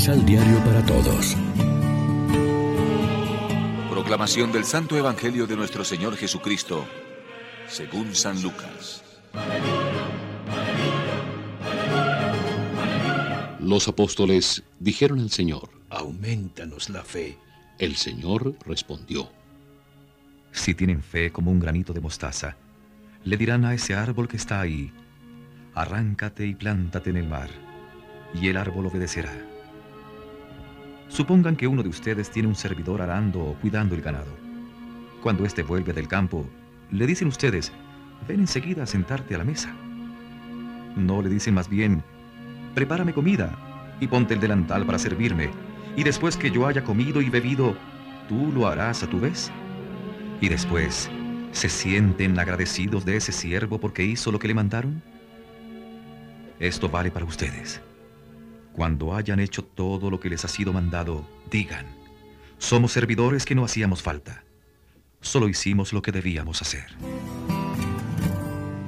Misal Diario para Todos. Proclamación del Santo Evangelio de nuestro Señor Jesucristo, según San Lucas. Los apóstoles dijeron al Señor, Aumentanos la fe. El Señor respondió, Si tienen fe como un granito de mostaza, le dirán a ese árbol que está ahí, arráncate y plántate en el mar, y el árbol obedecerá. Supongan que uno de ustedes tiene un servidor arando o cuidando el ganado. Cuando éste vuelve del campo, le dicen ustedes, ven enseguida a sentarte a la mesa. No le dicen más bien, prepárame comida y ponte el delantal para servirme, y después que yo haya comido y bebido, tú lo harás a tu vez. Y después, ¿se sienten agradecidos de ese siervo porque hizo lo que le mandaron? Esto vale para ustedes. Cuando hayan hecho todo lo que les ha sido mandado, digan, somos servidores que no hacíamos falta. Solo hicimos lo que debíamos hacer.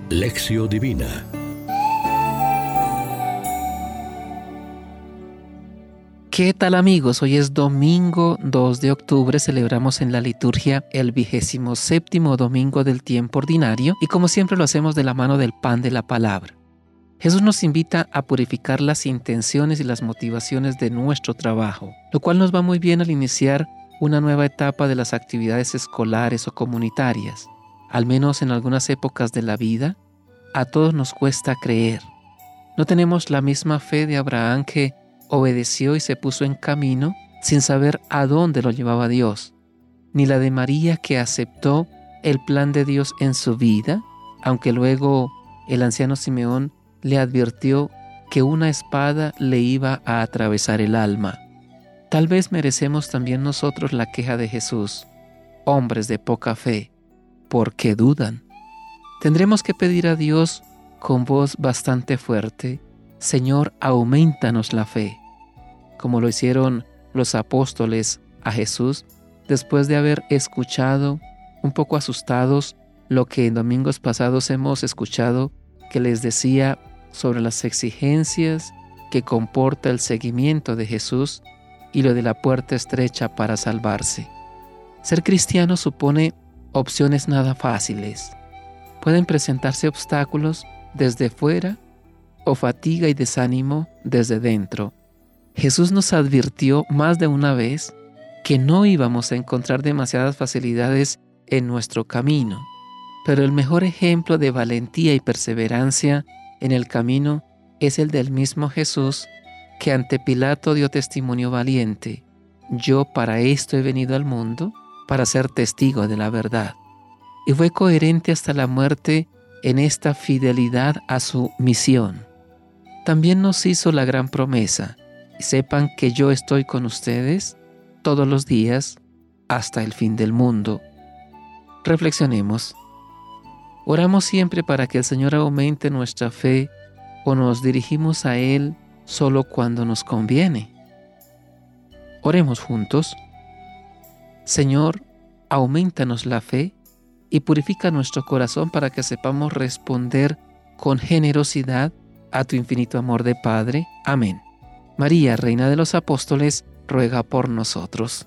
Lección Divina ¿Qué tal amigos? Hoy es domingo 2 de octubre, celebramos en la liturgia el vigésimo séptimo domingo del tiempo ordinario y como siempre lo hacemos de la mano del pan de la palabra. Jesús nos invita a purificar las intenciones y las motivaciones de nuestro trabajo, lo cual nos va muy bien al iniciar una nueva etapa de las actividades escolares o comunitarias. Al menos en algunas épocas de la vida, a todos nos cuesta creer. No tenemos la misma fe de Abraham que obedeció y se puso en camino sin saber a dónde lo llevaba Dios, ni la de María que aceptó el plan de Dios en su vida, aunque luego el anciano Simeón le advirtió que una espada le iba a atravesar el alma. Tal vez merecemos también nosotros la queja de Jesús, hombres de poca fe, porque dudan. Tendremos que pedir a Dios con voz bastante fuerte, Señor, aumentanos la fe como lo hicieron los apóstoles a Jesús después de haber escuchado, un poco asustados, lo que en domingos pasados hemos escuchado que les decía sobre las exigencias que comporta el seguimiento de Jesús y lo de la puerta estrecha para salvarse. Ser cristiano supone opciones nada fáciles. Pueden presentarse obstáculos desde fuera o fatiga y desánimo desde dentro. Jesús nos advirtió más de una vez que no íbamos a encontrar demasiadas facilidades en nuestro camino, pero el mejor ejemplo de valentía y perseverancia en el camino es el del mismo Jesús que ante Pilato dio testimonio valiente. Yo para esto he venido al mundo, para ser testigo de la verdad. Y fue coherente hasta la muerte en esta fidelidad a su misión. También nos hizo la gran promesa, sepan que yo estoy con ustedes todos los días hasta el fin del mundo. Reflexionemos. ¿Oramos siempre para que el Señor aumente nuestra fe o nos dirigimos a Él solo cuando nos conviene? Oremos juntos. Señor, aumentanos la fe y purifica nuestro corazón para que sepamos responder con generosidad a tu infinito amor de Padre. Amén. María, Reina de los Apóstoles, ruega por nosotros.